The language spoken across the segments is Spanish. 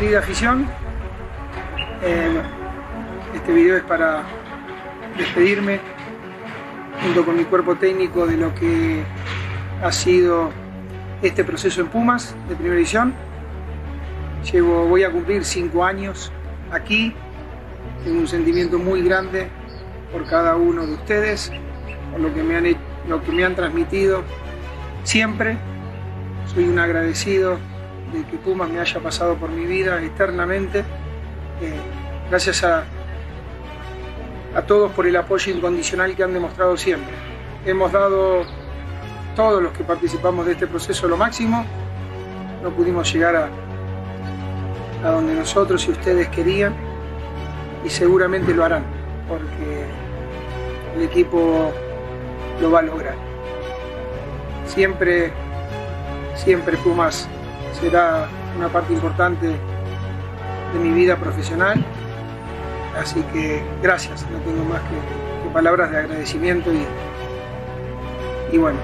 querida afición, eh, este video es para despedirme junto con mi cuerpo técnico de lo que ha sido este proceso en Pumas de primera edición. Llevo, voy a cumplir cinco años aquí, tengo un sentimiento muy grande por cada uno de ustedes, por lo que me han, lo que me han transmitido siempre. Soy un agradecido que Pumas me haya pasado por mi vida eternamente. Eh, gracias a, a todos por el apoyo incondicional que han demostrado siempre. Hemos dado todos los que participamos de este proceso lo máximo. No pudimos llegar a, a donde nosotros y ustedes querían y seguramente lo harán porque el equipo lo va a lograr. Siempre, siempre Pumas será una parte importante de mi vida profesional. Así que gracias, no tengo más que, palabras de agradecimiento y, y bueno,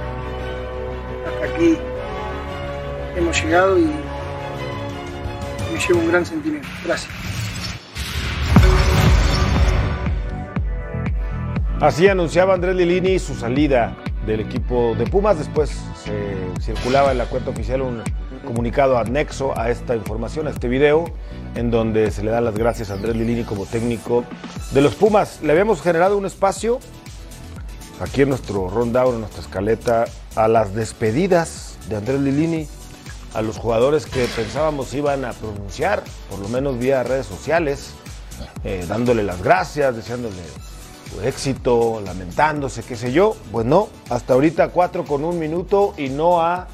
hasta aquí hemos llegado y me llevo un gran sentimiento. Gracias. Así anunciaba Andrés Lilini su salida del equipo de Pumas. Después se circulaba en la cuenta oficial un comunicado anexo a esta información, a este video, en donde se le dan las gracias a Andrés Lilini como técnico de los Pumas. Le habíamos generado un espacio aquí en nuestro rundown, en nuestra escaleta, a las despedidas de Andrés Lilini, a los jugadores que pensábamos iban a pronunciar, por lo menos vía redes sociales, eh, dándole las gracias, deseándole éxito, lamentándose, qué sé yo. Pues no, hasta ahorita cuatro con un minuto y no ha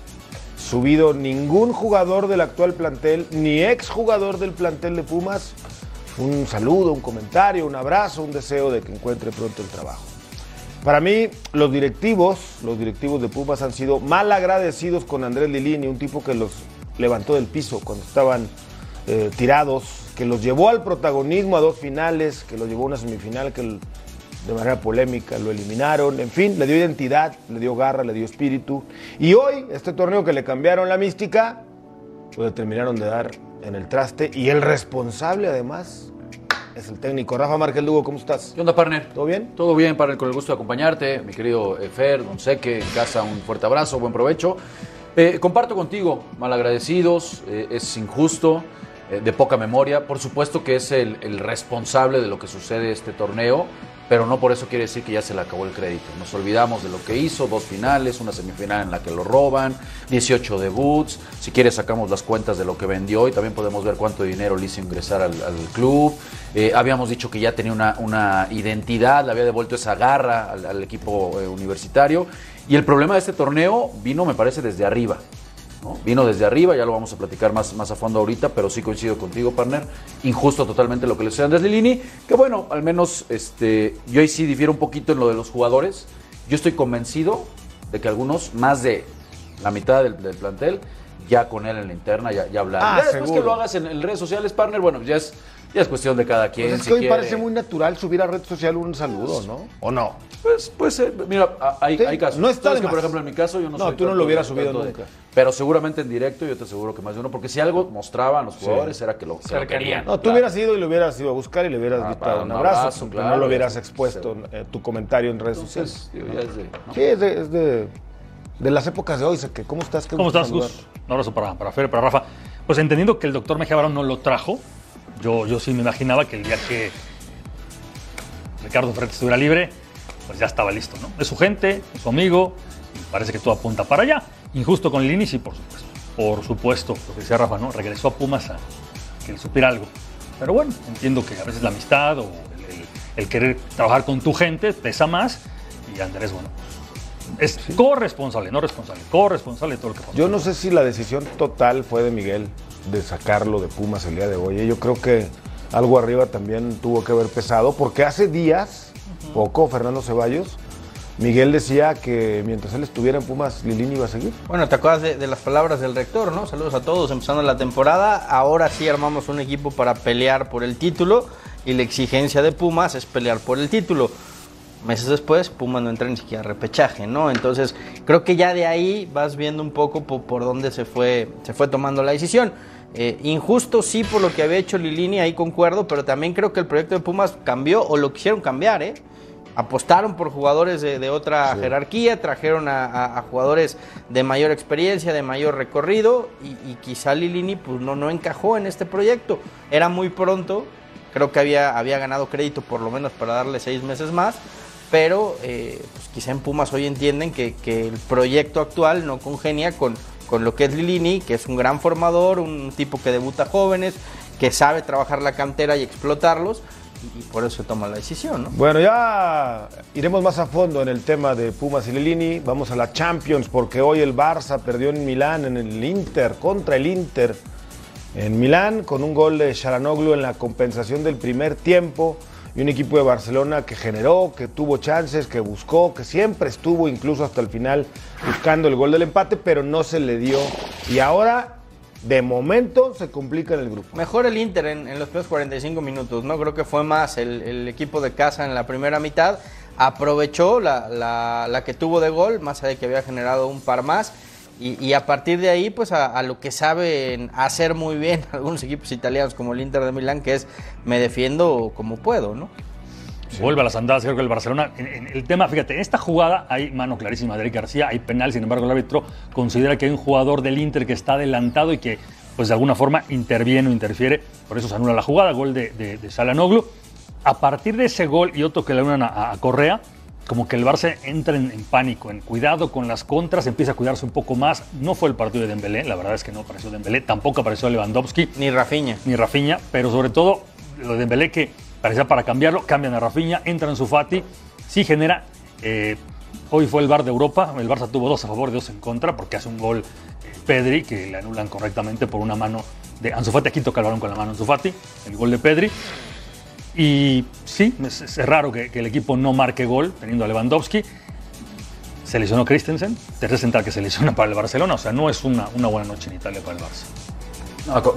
subido ningún jugador del actual plantel, ni ex jugador del plantel de Pumas, un saludo, un comentario, un abrazo, un deseo de que encuentre pronto el trabajo. Para mí, los directivos, los directivos de Pumas han sido mal agradecidos con Andrés Lilini, un tipo que los levantó del piso cuando estaban eh, tirados, que los llevó al protagonismo a dos finales, que los llevó a una semifinal, que de manera polémica lo eliminaron, en fin, le dio identidad, le dio garra, le dio espíritu. Y hoy, este torneo que le cambiaron la mística, lo determinaron de dar en el traste. Y el responsable, además, es el técnico. Rafa Márquez Lugo, ¿cómo estás? ¿Qué onda, partner? ¿Todo bien? Todo bien, partner, con el gusto de acompañarte. Mi querido eh, Fer, Don Seque, en casa, un fuerte abrazo, buen provecho. Eh, comparto contigo, malagradecidos, eh, es injusto, eh, de poca memoria. Por supuesto que es el, el responsable de lo que sucede este torneo, pero no por eso quiere decir que ya se le acabó el crédito. Nos olvidamos de lo que hizo, dos finales, una semifinal en la que lo roban, 18 debuts, si quieres sacamos las cuentas de lo que vendió y también podemos ver cuánto dinero le hizo ingresar al, club. Eh, habíamos dicho que ya tenía una, una, identidad, le había devuelto esa garra al, al equipo eh, universitario y el problema de este torneo vino, me parece, desde arriba. ¿No? Vino desde arriba, ya lo vamos a platicar más, más a fondo ahorita, pero sí coincido contigo, partner. Injusto totalmente lo que le sucede a Andrés Lilini, que bueno, al menos este, yo ahí sí difiero un poquito en lo de los jugadores. Yo estoy convencido de que algunos, más de la mitad del, del plantel, ya con él en la interna, ya, ya. Ah, ya después que lo hagas en, en redes sociales, partner, bueno, ya es, ya es cuestión de cada quien. Pues es si que hoy quiere. parece muy natural subir a red social un saludo, ¿no? ¿O no? Pues, pues eh, mira, hay, Sí, hay casos. no está Sabes de que, por más. ejemplo, en mi caso, yo no No, soy tú no lo hubieras subido de- nunca. pero seguramente en directo yo te aseguro que más de uno, porque si algo mostraban los jugadores era que lo, querían. No, tú Claro. hubieras ido y lo hubieras ido a buscar y le hubieras Ah, dado un un abrazo, abrazo, claro, no lo hubieras expuesto eh, tu comentario en redes sociales. Digo, ya es de- ¿no? Sí, es de, es de, de las épocas de hoy. sé que, ¿Cómo estás? Qué ¿Cómo gusto estás, Gus? Un abrazo para, para Fer, para Rafa. Pues entendiendo que el doctor Mejía Barón no lo trajo, yo, yo sí me imaginaba que el día que Ricardo Ferretti estuviera libre, pues ya estaba listo, ¿no? Es su gente, es su amigo, y parece que todo apunta para allá. Injusto con Lini, sí, por supuesto. Por supuesto, lo que decía Rafa, ¿no? Regresó a Pumas a que le supiera algo. Pero bueno, entiendo que a veces la amistad o el, el- el querer trabajar con tu gente pesa más. Y Andrés, bueno, es corresponsable, no responsable, corresponsable de todo lo que pasó. Yo no sé si la decisión total fue de Miguel de sacarlo de Pumas el día de hoy. Yo creo que algo arriba también tuvo que haber pesado, porque hace días, poco, Fernando Ceballos, Miguel decía que mientras él estuviera en Pumas, Lilini iba a seguir. Bueno, te acuerdas de, de las palabras del rector, ¿no? Saludos a todos, empezando la temporada. Ahora sí armamos un equipo para pelear por el título y la exigencia de Pumas es pelear por el título. Meses después, Pumas no entra ni siquiera a repechaje, ¿no? Entonces, creo que ya de ahí vas viendo un poco po- por, dónde se fue, se fue tomando la decisión. Eh, injusto sí por lo que había hecho Lilini, ahí concuerdo, pero también creo que el proyecto de Pumas cambió o lo quisieron cambiar, ¿eh? Apostaron por jugadores de, de otra jerarquía, trajeron a, a- a jugadores de mayor experiencia, de mayor recorrido, y, y quizá Lilini pues, no, no encajó en este proyecto. Era muy pronto, creo que había, había ganado crédito por lo menos para darle seis meses más, pero eh, pues, quizá en Pumas hoy entienden que, el proyecto actual no congenia con, con lo que es Lilini, que es un gran formador, un tipo que debuta jóvenes, que sabe trabajar la cantera y explotarlos, y, y por eso toma la decisión, ¿no? Bueno, ya iremos más a fondo en el tema de Pumas y Lilini. Vamos a la Champions porque hoy el Barça perdió en Milán, en el Inter, contra el Inter. En Milán, con un gol de Sharanoglu en la compensación del primer tiempo. Y un equipo de Barcelona que generó, que tuvo chances, que buscó, que siempre estuvo incluso hasta el final buscando el gol del empate, pero no se le dio. Y ahora, de momento, se complica en el grupo. Mejor el Inter en, los primeros 45 minutos, ¿no? Creo que fue más el, equipo de casa en la primera mitad. Aprovechó la- la que tuvo de gol, más allá de que había generado un par más. Y, a partir de ahí, pues a, lo que saben hacer muy bien algunos equipos italianos como el Inter de Milán, que es me defiendo como puedo, ¿no? Vuelve a las andadas, creo que el Barcelona. en- el tema, fíjate, en esta jugada hay mano clarísima de Eric García, hay penal, sin embargo, el árbitro considera que hay un jugador del Inter que está adelantado y que, pues de alguna forma, interviene o interfiere. Por eso se anula la jugada, gol de, de, de Salanoglu. A partir de ese gol y otro que le a, a Correa, como que el Barça entra en, en pánico, en cuidado con las contras, empieza a cuidarse un poco más. No fue el partido de Dembélé, la verdad es que no apareció Dembélé, tampoco apareció Lewandowski Ni Rafinha. ni Rafinha, pero sobre todo lo de Dembélé que parecía para cambiarlo, cambian a Rafinha, entran su Fati, sí genera. eh, hoy fue el bar de Europa, el Barça tuvo dos a favor, dos en contra, porque hace un gol eh, Pedri que le anulan correctamente por una mano de Ansu Fati, aquí toca el balón con la mano Ansu Fati, el gol de Pedri. Y sí, es, raro que, que el equipo no marque gol teniendo a Lewandowski. Se lesionó Christensen, tercer central que se lesiona para el Barcelona, o sea, no es una, una buena noche en Italia para el Barça.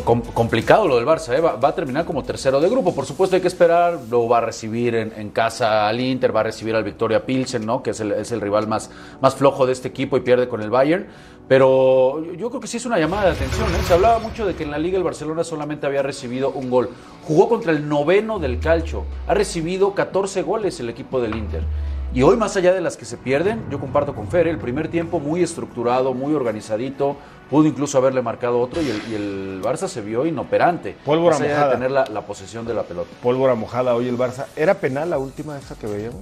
Com- complicado lo del Barça, ¿eh? va, a terminar como tercero de grupo. Por supuesto hay que esperar, lo va a recibir en, casa al Inter, va a recibir al Victoria Pilsen, ¿no? que es el, es el rival más, más flojo de este equipo y pierde con el Bayern. Pero yo- yo creo que sí es una llamada de atención. ¿eh? Se hablaba mucho de que en la Liga el Barcelona solamente había recibido un gol. Jugó contra el noveno del calcio. Ha recibido 14 goles el equipo del Inter. Y hoy, más allá de las que se pierden, yo comparto con Fer, ¿eh? el primer tiempo muy estructurado, muy organizadito, pudo incluso haberle marcado otro y el, y el Barça se vio inoperante. Pólvora mojada. de tener la, la posesión de la pelota. Pólvora mojada hoy el Barça. ¿Era penal la última esta que veíamos?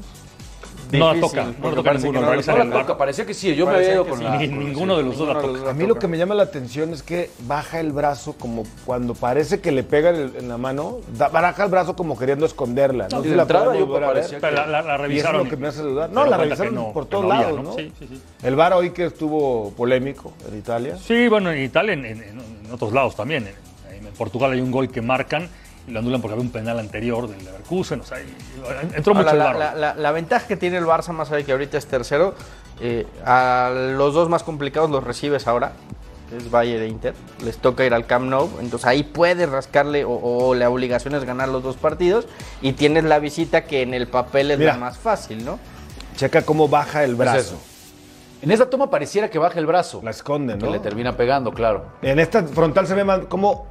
No la Difícil, toca, no la toca parece ninguno. que no la toca, parecía que sí, yo me había ido con sí. la... Ni- con- ninguno de los dos la toca. A mí lo que me llama la atención es que baja el brazo como cuando parece que le pega en, la mano, da- baja el brazo como queriendo esconderla. No, si la entrada yo a ver. la, la- la Y eso es revisaron. lo que me hace dudar. No, la revisaron no- por todos había, lados, ¿no? ¿no? Sí, sí, sí. El VAR hoy que estuvo polémico en Italia. Sí, bueno, en Italia, en, en- en otros lados también. En, Portugal hay un gol que marcan lo anulan porque había un penal anterior del Leverkusen. O sea, entró mucho Ahora, el la, la- la- la ventaja que tiene el Barça, más allá de que ahorita es tercero, eh, a los dos más complicados los recibes ahora, que es Bayern e Inter. Les toca ir al Camp Nou, entonces ahí puedes rascarle o, o la obligación es ganar los dos partidos y tienes la visita que en el papel es Mira. la más fácil, ¿no? Checa cómo baja el brazo. eso. En esa toma pareciera que baja el brazo. La esconde, Que ¿no? le termina pegando, claro. En esta frontal se ve más como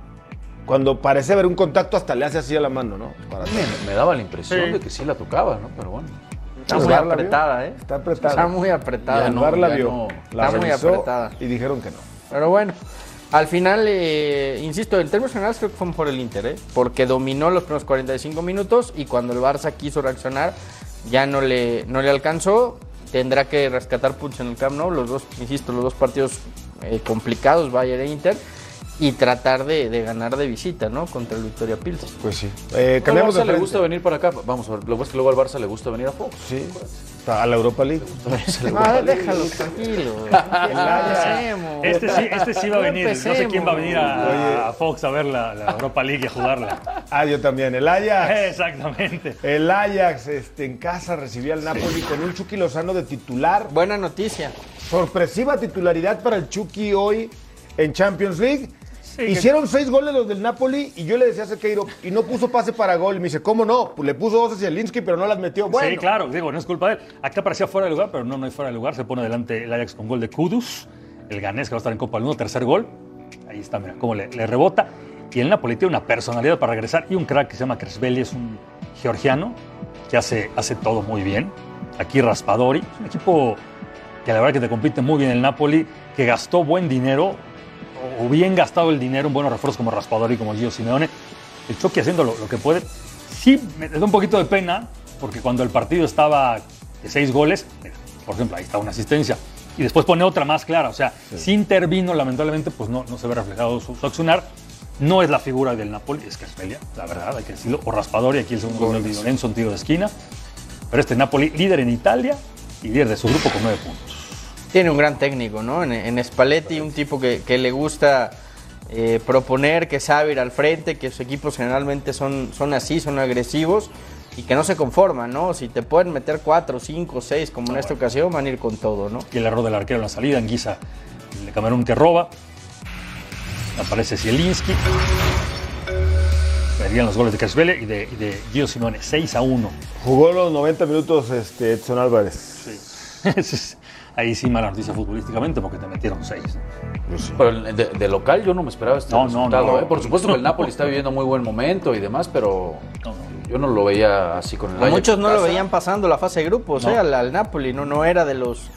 cuando parece haber un contacto hasta le hace así a la mano, ¿no? Para. Me daba la impresión Sí. de que sí la tocaba, ¿no? Pero bueno. Está ¿El muy apretada, ¿eh? Está apretada. Está muy apretada. Ya El no, la ya vio, no. la Está muy apretada. y dijeron que no. Pero bueno, al final, eh, insisto, en términos generales creo que fue mejor el Inter, ¿eh? porque dominó los primeros 45 minutos y cuando el Barça quiso reaccionar ya no le, no le alcanzó. Tendrá que rescatar puntos en el Camp Nou, los dos, insisto, los dos partidos eh, complicados, Bayern e Inter, y tratar de, de ganar de visita, ¿no? Contra el Victoria Pilsen. Pues sí. Eh, Al de Barça le gusta venir para acá. Vamos a ver, lo que es que luego al Barça le gusta venir a Fox. Sí. A la Europa League. No, déjalo tranquilo. Este sí, este sí va a venir. No sé quién va a venir a, a Fox a ver la, la Europa League y a jugarla. Ah, yo también. El Ajax. Exactamente. El Ajax este, en casa recibía al Napoli con un Chucky Lozano de titular. Buena noticia. Sorpresiva titularidad para el Chucky hoy en Champions League. Hicieron seis goles los del Napoli y yo le decía a Sequeiro, y no puso pase para gol. Y me dice, ¿cómo no? Pues le puso dos a Zielinski, pero no las metió. Bueno, Sí, claro, digo, no es culpa de él. Acá parecía fuera de lugar, pero no, no hay fuera de lugar. Se pone adelante el Ajax con gol de Kudus, el ganés que va a estar en Copa del Mundo, tercer gol. Ahí Ahí está, mira, cómo le, le rebota. Y el Napoli tiene una personalidad para regresar y un crack que se llama Cresvelli, es un georgiano que hace, hace todo muy bien. Aquí Raspadori, es un equipo que la verdad que te compite muy bien el Napoli, que gastó buen dinero, o- bien gastado el dinero en buenos refuerzos como Raspadori, como Gio Simeone. El Chucky haciendo lo, lo que puede. Sí, me da un poquito de pena, porque cuando el partido estaba de seis goles, mira, por ejemplo, ahí está una asistencia, y después pone otra más clara, o sea, si intervino, lamentablemente, pues no, no se ve reflejado su, su accionar. No es la figura del Napoli, es Caspelia, la verdad, hay que decirlo, o Raspadori, aquí el segundo gol de Lorenzo, un tiro de esquina. Pero este Napoli, líder en Italia y líder de su grupo con nueve puntos. Tiene un gran técnico, ¿no? En, en Spalletti, un tipo que, que le gusta eh, proponer, que sabe ir al frente, que sus equipos generalmente son, son así, son agresivos y que no se conforman, ¿no? Si te pueden meter cuatro, cinco, seis, como en esta ocasión, van a ir con todo, ¿no? Y el error del arquero en la salida, Anguisa, el de Camerún que roba. Aparece Zielinski. Verían los goles de Casvele y de, y de Gio Simone, 6 a 1. Jugó los 90 minutos este, Edson Álvarez. Ahí sí mala noticia futbolísticamente porque te metieron 6. Pero el- de, de local yo no me esperaba este No, no, resultado. no. ¿eh? Por supuesto que el Napoli está viviendo muy buen momento y demás, pero No, no. yo no lo veía así con el A Ajax muchos no lo veían pasando la fase de grupos, No. ¿eh? Al, al Napoli, no, no era de los,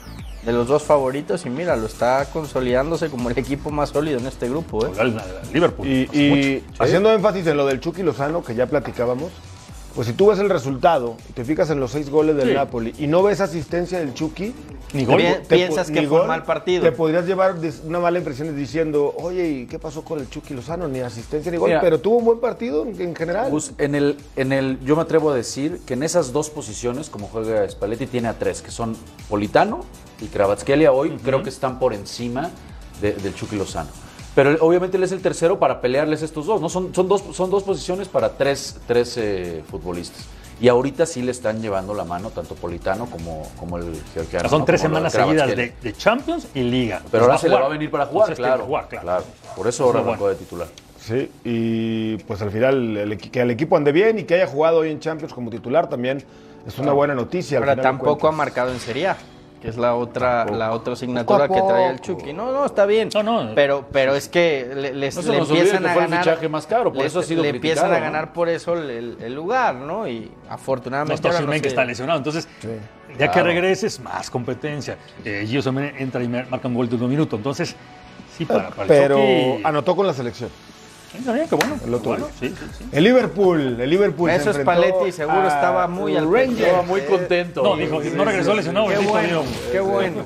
de los dos favoritos y mira, lo está consolidándose como el equipo más sólido en este grupo, ¿eh? Al Liverpool. Y, y haciendo énfasis en lo del Chucky Lozano, que ya platicábamos, pues si tú ves el resultado y te fijas en los seis goles del Sí. Napoli y no ves asistencia del Chucky, Ni gol. Te Piensas que ni fue un mal partido. Te podrías llevar una mala impresión diciendo, oye, ¿y qué pasó con el Chucky Lozano? Ni asistencia ni gol, Mira. pero tuvo un buen partido en, en general. Gus, en el, en el, yo me atrevo a decir que en esas dos posiciones, como juega Spalletti, tiene a tres, que son Politano y Kravatskelia. Hoy creo que están por encima de- del Chucky Lozano. Pero obviamente él es el tercero para pelearles estos dos, ¿no? Son, son, dos, son dos posiciones para tres, tres eh, futbolistas. Y ahorita sí le están llevando la mano tanto Politano como, como el georgiano. Son ¿no? tres Como semanas seguidas de, de Champions y Liga. Pero ahora se le va a venir para jugar, Entonces claro, jugar, claro. claro. Por eso ahora arrancó bueno. de titular. Sí, y pues al final el que el equipo ande bien y que haya jugado hoy en Champions como titular también es una buena noticia. al Ahora final de tampoco ha marcado en Serie A, que es la otra, Tampoco. la otra asignatura Poco a que trae el. Chucky. No, no, está bien. No, no. Pero, pero es que le, les- No se le nos olvide empiezan que a fue el ganar. fichaje más caro, por le- eso ha sido Le empiezan a ¿no? ganar por eso el, el- el lugar, ¿no? Y No afortunadamente. no que se- está lesionado. Entonces, ya que regreses, más competencia. Eh, Gio entra y marca un gol de un minuto. Entonces, sí, para, para el Pero Chucky- anotó con la selección. Sí, está bien, qué bueno. El otro Bueno, día. sí, sí, sí. El Liverpool, el Liverpool. se Eso es Spalletti, seguro estaba muy al Rangers. Estaba muy contento. No, dijo, no regresó lesionado. Qué bueno, qué bueno.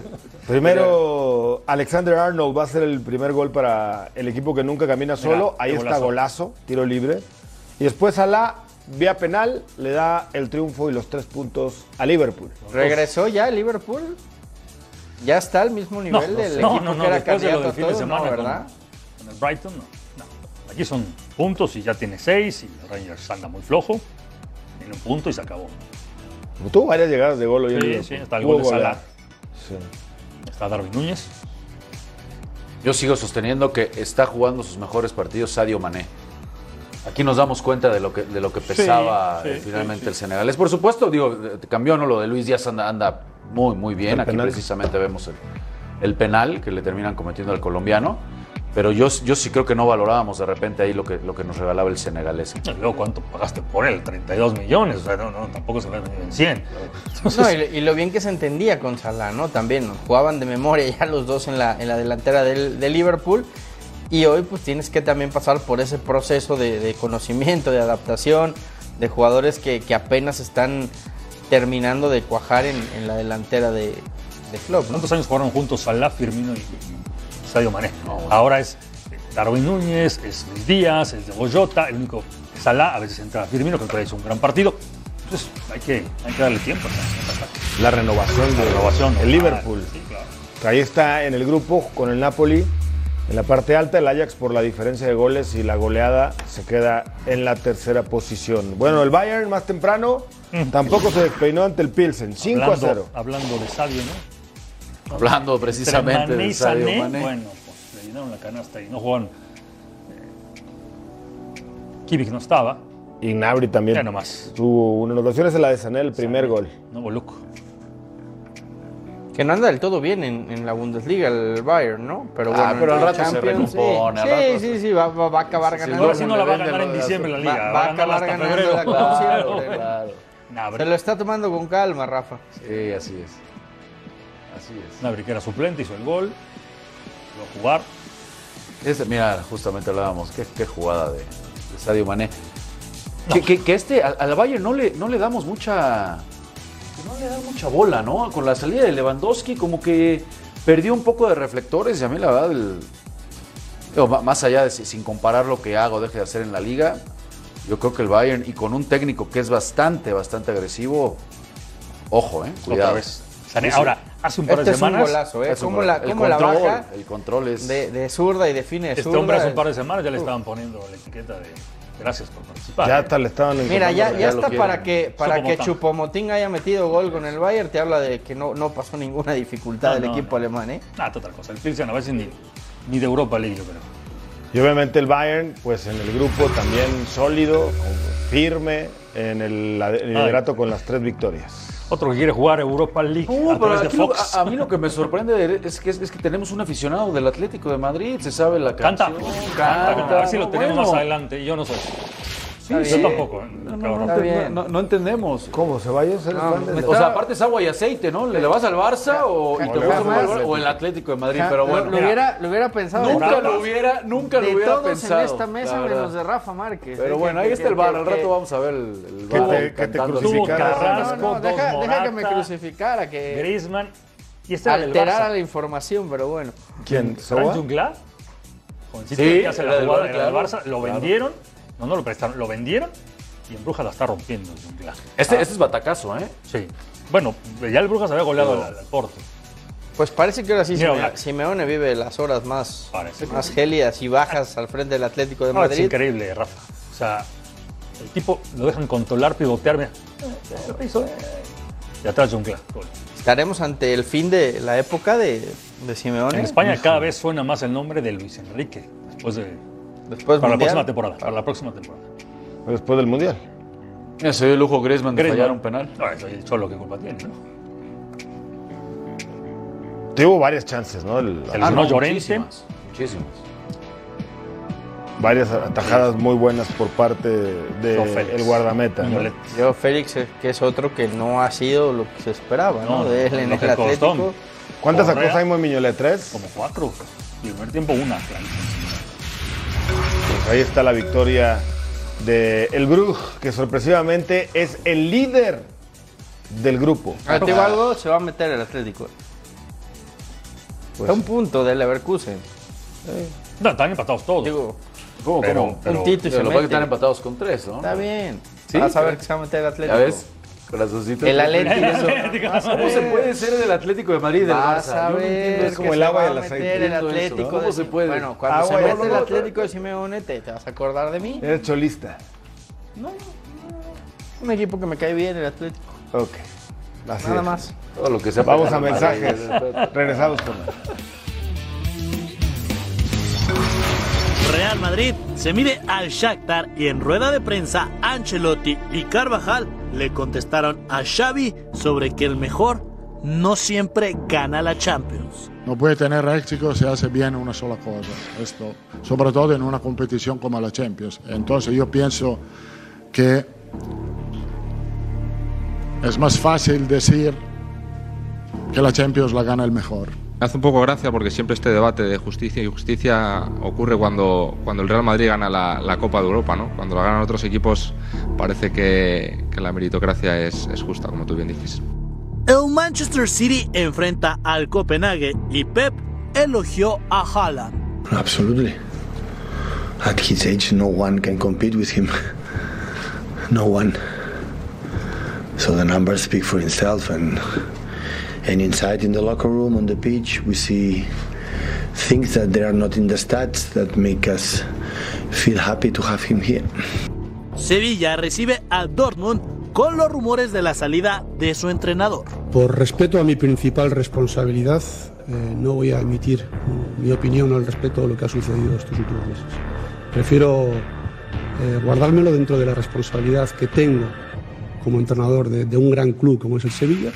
Primero, Alexander Arnold va a ser el primer gol para el equipo que nunca camina solo. Mira, Ahí está golazo. golazo, tiro libre. Y después Salah, vía penal, le da el triunfo y los tres puntos a Liverpool. ¿Regresó ya el Liverpool? ¿Ya está al mismo nivel no, del no, equipo no, no, que era candidato de todo? semana No, con- ¿verdad? Con el Brighton, no. Aquí son puntos y ya tiene seis y el Rangers anda muy flojo. Tiene un punto y se acabó. Tuvo varias llegadas de gol hoy en Sí, sí, está el gol de. Salah. Sí. Está Darwin Núñez. Yo sigo sosteniendo que está jugando sus mejores partidos Sadio Mané. Aquí nos damos cuenta de lo que, de lo que pesaba sí, eh, finalmente sí, el senegalés. Por supuesto, digo, eh, cambió, ¿no? Lo de Luis Díaz anda, anda muy, muy bien. El Aquí penal. precisamente vemos el, el penal que le terminan cometiendo al colombiano. Pero yo, yo sí creo que no valorábamos de repente ahí lo que, lo que nos regalaba el senegalés. Y luego, ¿cuánto pagaste por él? 32 millones. O sea, no, no, tampoco se ve en 100. Entonces, No, y, y lo bien que se entendía con Salah, ¿no? También ¿no? jugaban de memoria ya los dos en la, en la delantera del, de Liverpool. Y hoy pues tienes que también pasar por ese proceso de, de conocimiento, de adaptación, de jugadores que, que apenas están terminando de cuajar en, en la delantera de, de club, ¿no? ¿Cuántos años jugaron juntos Salah, Firmino y y Sadio Mané? Ahora es Darwin Núñez, es Luis Díaz, es de Boyota, el único Salah, a veces entra Firmino, que todavía hizo un gran partido. Entonces hay que, hay que darle tiempo. La renovación La de renovación. el normal. Liverpool. Sí, claro. Ahí está en el grupo con el Napoli. En la parte alta, el Ajax por la diferencia de goles y la goleada se queda en la tercera posición. Bueno, el Bayern más temprano tampoco se despeinó ante el Pilsen. 5 a hablando, 0. Hablando de Sadio, ¿no? Hablando precisamente Mané de Sadio Sané, Mané. bueno, pues le llenaron la canasta y no jugaron. Eh, Kimmich no estaba, Y Gnabry también. ya nomás. Tuvo una anotación, es la de Sané, el primer gol. No, Boluco. Que no anda del todo bien en, en la Bundesliga el Bayern, ¿no? Pero bueno, Ah, pero al rato se Champions, sí. recompone, Sí, rato sí, se- sí, va, va- va a acabar Sí, sí, ganando. Ahora sí no la va a ganar en diciembre la liga. Va- Va, va a acabar ganando febrero. la Claro, claro. Se lo está tomando con calma, Rafa. Sí, así es. Así es. Una briquera suplente, hizo el gol. A jugar. Este, mira, justamente hablábamos, qué, qué jugada de, de Sadio Mané. Que, que- que este, al, Bayern no le, no le damos mucha. que No le da mucha bola, ¿no? Con la salida de Lewandowski, como que perdió un poco de reflectores. Y a mí, la verdad, el- digo, ma- más allá de si- sin comparar lo que hago deje de hacer en la liga, yo creo que el Bayern, y con un técnico que es bastante, bastante agresivo, ojo, ¿eh? Cuidado. Otra vez. Ahora, hace un par Este de es un semanas. golazo, ¿eh? Es un ¿Cómo gol. la, el cómo la control, baja El control es. de, de zurda y define de Este zurda? hombre hace un par de semanas ya le estaban poniendo la etiqueta de gracias por participar. Ya hasta le estaban Mira, ya, ya está para que para que. Chupomotín haya metido gol con el Bayern, te habla de que no, no pasó ninguna dificultad No, del no, equipo no. alemán, ¿eh? Ah, otra cosa. El Pilsen a veces ni, ni de Europa League, yo creo. Y obviamente el Bayern, pues en el grupo también sólido, firme, en el la- el liderato con las tres victorias. Otro que quiere jugar Europa League No, a través de lo- Fox. a, a mí lo que me sorprende es que, es que tenemos un aficionado del Atlético de Madrid, se sabe la canción. Canta, canta. A ver si lo tenemos bueno. más adelante. Yo no soy. Sí. Yo tampoco. ¿eh? No, no, no, no, bien. no- no entendemos. ¿Cómo? ¿Ceballos? ¿Eres No, fan de- me O sea, aparte es agua y aceite, ¿no? ¿Le, le vas al Barça o, y te el Bar- o el Atlético de Madrid? Pero Lo- bueno, lo, hubiera, lo hubiera pensado. nunca lo hubiera, nunca lo de hubiera todos pensado. en esta mesa menos de Rafa Márquez. Pero bueno, ahí está el bar, al rato vamos a ver el, el bar que te No, no, deja, que me crucificara, que Griezmann. Y este era del alterara la información, pero bueno. ¿Quién? ¿Soba? Jungla, Sí, que hace la del jugada del claro, Barça, lo claro. vendieron, no, no lo prestaron, lo vendieron y en Brujas la está rompiendo el Jungla. Este, este es batacazo, ¿eh? Sí. Bueno, ya el Brujas había goleado al, al Porto. Pues parece que ahora sí Mira. Simeone vive las horas más, Parece más gélidas y bajas al frente del Atlético de No, es Madrid. increíble, Rafa. O sea, el tipo lo dejan controlar, pivotear, mira. Y atrás Jungla. Estaremos ante el fin de la época de, de Simeone. En España cada vez suena más el nombre de Luis Enrique. Después de, Después para la próxima temporada. Para la próxima temporada. Después del Mundial. Se dio el lujo Griezmann de Griezmann. fallar un penal. No, eso el Cholo que culpa tiene, ¿no? Tuvo varias chances, ¿no? El- Se lesionó Llorente. muchísimas, muchísimas. varias atajadas muy buenas por parte del guardameta. ¿no? Yo, Félix, eh, que es otro que no ha sido lo que se esperaba, ¿no? No, de él en el costó. Atlético. ¿Cuántas sacó. Simon Miñolet? ¿Tres? Como cuatro. Y el primer tiempo una. clarísimo. Ahí está la victoria de el Brugge, que sorpresivamente es el líder del grupo. Ah, te digo algo, se va a meter el Atlético. Pues- a un punto del Leverkusen. No, están empatados todos. Digo, ¿Cómo, Pero- cómo? pero- un Pero se lo que están empatados con tres, ¿no? Está bien. Sí, Vas a ver que se va a meter el Atlético. ¿Ya ves? Corazoncito. El Atlético. ¿Cómo se puede ser del Atlético de Madrid y del Vas Barça? a no ver es como el se agua el a aceite. el Atlético. ¿no? ¿Cómo de- se puede? Bueno, cuando Agua se y mete no, el no, Atlético de Simeone, te, te vas a acordar de mí. Eres cholista. Un equipo que me cae bien, el Atlético. Ok. Así Nada es. más. Todo lo que sea Vamos a mensajes. Regresamos con Real Madrid se mide al Shakhtar y en rueda de prensa Ancelotti y Carvajal le contestaron a Xavi sobre que el mejor no siempre gana la Champions. No puede tener éxito si hace bien una sola cosa. Esto, sobre todo en una competición como la Champions. Entonces yo pienso que es más fácil decir que la Champions la gana el mejor. Me hace un poco gracia porque siempre este debate de justicia y justicia ocurre cuando, cuando el Real Madrid gana la, la Copa de Europa, ¿no? Cuando la ganan otros equipos parece que, que la meritocracia es, es justa, como tú bien dices. El Manchester City enfrenta al Copenhague y Pep elogió a Haaland. Absolutely. At his age, no one can compete with him. No one. So the numbers speak for itself, and and inside in the locker room on the pitch, we see things that they are not in the stats that make us feel happy to have him here. Sevilla recibe a Dortmund con los rumores de la salida de su entrenador. Por respeto a mi principal responsabilidad, eh, no voy a emitir mi opinión al respecto de lo que ha sucedido estos últimos meses. Prefiero eh, guardármelo dentro de la responsabilidad que tengo como entrenador de, de un gran club como es el Sevilla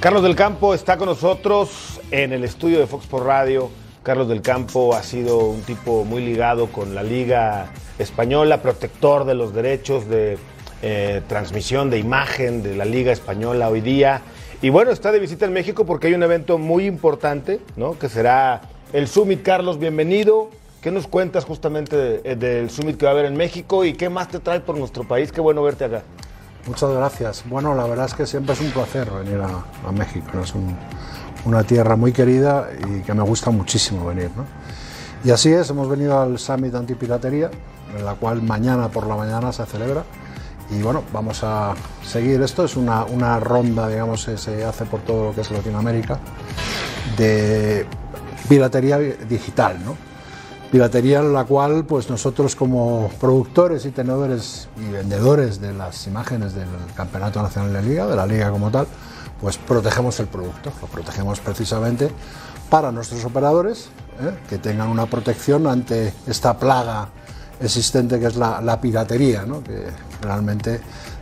Carlos del Campo está con nosotros en el estudio de Fox por Radio. Carlos del Campo ha sido un tipo muy ligado con la Liga Española, protector de los derechos de eh, transmisión de imagen de la Liga Española hoy día. Y bueno, está de visita en México porque hay un evento muy importante, ¿no? Que será el Summit. Carlos, bienvenido. ¿Qué nos cuentas justamente de- del Summit que va a haber en México y qué más te trae por nuestro país? Qué bueno verte acá. Muchas gracias. Bueno, la verdad es que siempre es un placer venir a, México. Es un- una tierra muy querida y que me gusta muchísimo venir. ¿no? Y así es, hemos venido al Summit Antipiratería, en la cual mañana por la mañana se celebra. Y bueno, vamos a seguir esto. Es una, una ronda, digamos, que se hace por todo lo que es Latinoamérica de piratería digital, ¿no? Piratería en la cual pues nosotros como productores y tenedores y vendedores de las imágenes del Campeonato Nacional de Liga, de la liga como tal, pues protegemos el producto, lo protegemos precisamente para nuestros operadores, ¿eh? que tengan una protección ante esta plaga existente que es la, piratería, ¿no? que realmente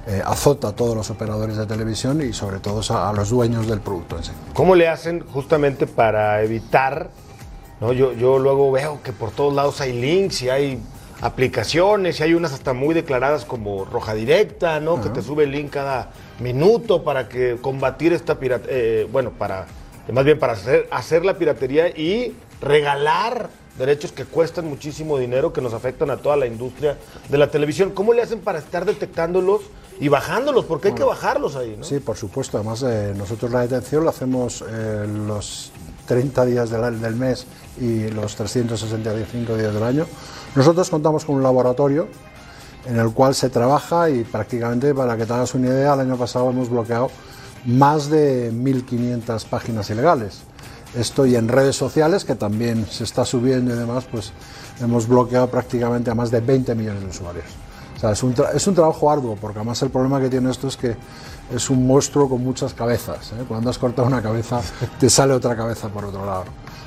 eh, azota a todos los operadores de televisión y sobre todo a, a los dueños del producto en sí. ¿Cómo le hacen justamente para evitar? ¿No? Yo, yo luego veo que por todos lados hay links y hay aplicaciones y hay unas hasta muy declaradas como roja directa, ¿no? Que te sube el link cada minuto para que combatir esta pirata, eh, bueno, para más bien para hacer, hacer la piratería y regalar derechos que cuestan muchísimo dinero, que nos afectan a toda la industria de la televisión. ¿Cómo le hacen para estar detectándolos y bajándolos? Porque hay que bajarlos ahí, ¿no? Sí, por supuesto. Además, eh, nosotros la detención la hacemos eh, los 30 días del, del mes y los 365 días del año. Nosotros contamos con un laboratorio en el cual se trabaja y prácticamente, para que te hagas una idea, el año pasado hemos bloqueado más de 1.500 páginas ilegales. Esto y en redes sociales, que también se está subiendo y demás, pues hemos bloqueado prácticamente a más de 20 millones de usuarios. O sea, es un, es un trabajo arduo, porque además el problema que tiene esto es que es un monstruo con muchas cabezas. ¿eh? Cuando has cortado una cabeza, te sale otra cabeza por otro lado.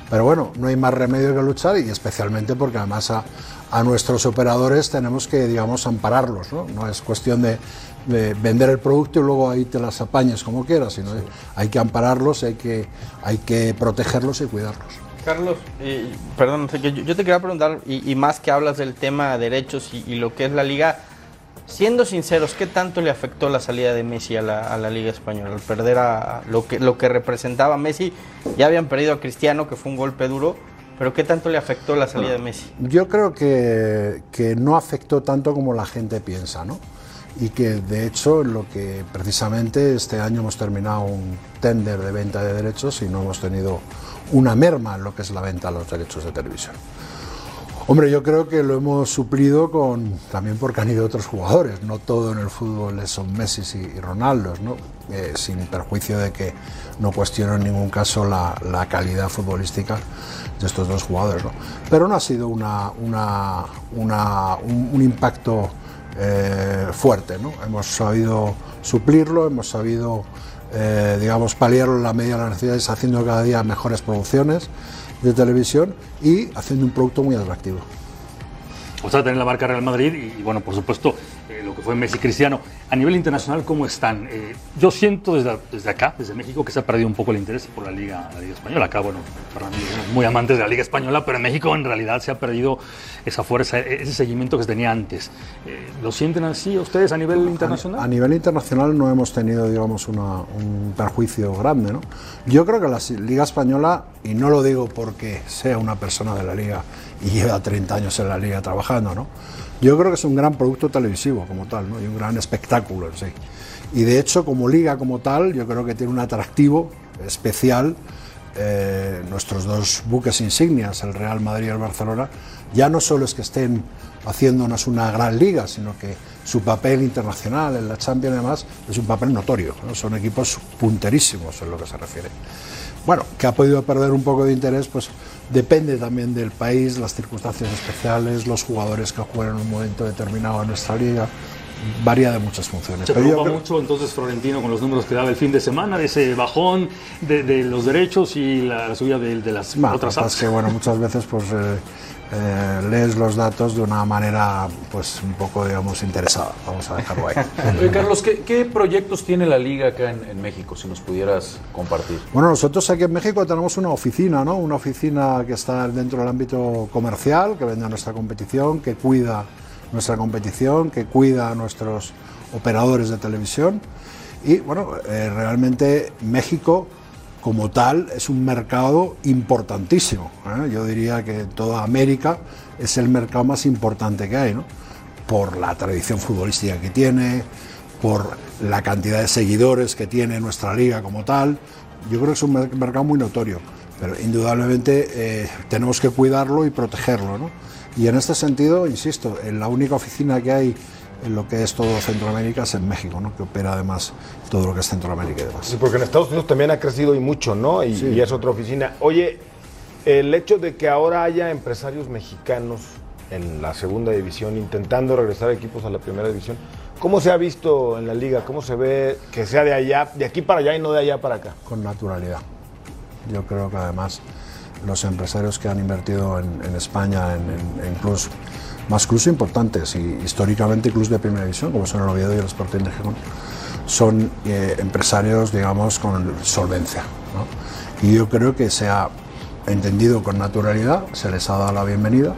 Pero bueno, no hay más remedio que luchar y especialmente porque además a, a nuestros operadores tenemos que, digamos, ampararlos. No, no es cuestión de, de vender el producto y luego ahí te las apañes como quieras, sino hay que ampararlos, hay que, hay que protegerlos y cuidarlos. Carlos, eh, perdón, yo, te quería preguntar, y, más que hablas del tema de derechos y lo que es la liga, siendo sinceros, ¿qué tanto le afectó la salida de Messi a la, liga española? Al perder a lo que, lo que representaba Messi, ya habían perdido a Cristiano, que fue un golpe duro, pero ¿qué tanto le afectó la salida de Messi? Yo creo que, que no afectó tanto como la gente piensa, ¿no? Y que de hecho lo que precisamente este año hemos terminado un tender de venta de derechos y no hemos tenido una merma en lo que es la venta de los derechos de televisión. Hombre, yo creo que lo hemos suplido con también porque han ido otros jugadores. No todo en el fútbol son Messi y, Ronaldos, ¿no? Eh, sin perjuicio de que no cuestiono en ningún caso la, la calidad futbolística de estos dos jugadores, ¿no? Pero no ha sido una, una- una- un, un impacto eh, fuerte, ¿no? Hemos sabido suplirlo, hemos sabido, eh, digamos, paliarlo en la medida de las necesidades, haciendo cada día mejores producciones de televisión y haciendo un producto muy atractivo. O sea, tener la marca Real Madrid y, bueno, por supuesto, eh, lo que fue Messi Cristiano. A nivel internacional, ¿cómo están? Eh, yo siento desde, desde acá, desde México, que se ha perdido un poco el interés por la Liga, la Liga Española. Acá, bueno, para mí somos muy amantes de la Liga Española, pero en México en realidad se ha perdido esa fuerza, e- ese seguimiento que se tenía antes. Eh, ¿Lo sienten así ustedes a nivel internacional? A nivel internacional no hemos tenido, digamos, una- un perjuicio grande, ¿no? Yo creo que la Liga Española, y no lo digo porque sea una persona de la Liga y lleva 30 años en la Liga trabajando, ¿no? Yo creo que es un gran producto televisivo como tal, ¿no? Y un gran espectáculo en sí. Y de hecho, como Liga como tal, yo creo que tiene un atractivo especial eh, nuestros dos buques insignias, el Real Madrid y el Barcelona, ya no solo es que estén haciéndonos una gran liga, sino que su papel internacional en la Champions además es un papel notorio, ¿no? son equipos punterísimos en lo que se refiere. Bueno, que ha podido perder un poco de interés, pues depende también del país, las circunstancias especiales, los jugadores que juegan en un momento determinado en nuestra liga, varía de muchas funciones. Se Pero yo preocupa creo- mucho entonces Florentino con los números que daba el fin de semana, de ese bajón de, de los derechos y la, la subida de, de las Bueno, otras apps. es que bueno, muchas veces pues eh, eh, lees los datos de una manera pues un poco digamos interesada. Vamos a dejarlo ahí. Oye, Carlos, ¿qué, qué proyectos tiene la liga acá en, en México? Si nos pudieras compartir. Bueno, nosotros aquí en México tenemos una oficina, ¿no? Una oficina que está dentro del ámbito comercial, que vende a nuestra competición, que cuida nuestra competición, que cuida a nuestros operadores de televisión. Y bueno, eh, realmente México como tal es un mercado importantísimo. ¿eh? Yo diría que toda América es el mercado más importante que hay, ¿no? Por la tradición futbolística que tiene, por la cantidad de seguidores que tiene nuestra liga como tal. Yo creo que es un mer- mercado muy notorio, pero indudablemente eh, tenemos que cuidarlo y protegerlo. ¿no? Y en este sentido, insisto, en la única oficina que hay en lo que es todo Centroamérica es en México, ¿no? que opera además todo lo que es Centroamérica y demás. Sí, porque en Estados Unidos también ha crecido y mucho, ¿no? Y, Sí. y es otra oficina. Oye, el hecho de que ahora haya empresarios mexicanos en la segunda división intentando regresar equipos a la primera división, ¿cómo se ha visto en la liga? ¿Cómo se ve que sea de allá, de aquí para allá y no de allá para acá? con naturalidad. Yo creo que además los empresarios que han invertido en, España en, clubs, más clubs importantes y históricamente clubs de primera división, como son el Oviedo y el Sporting de Gijón, son eh, empresarios, digamos, con solvencia. Y yo creo que se ha entendido con naturalidad, se les ha dado la bienvenida,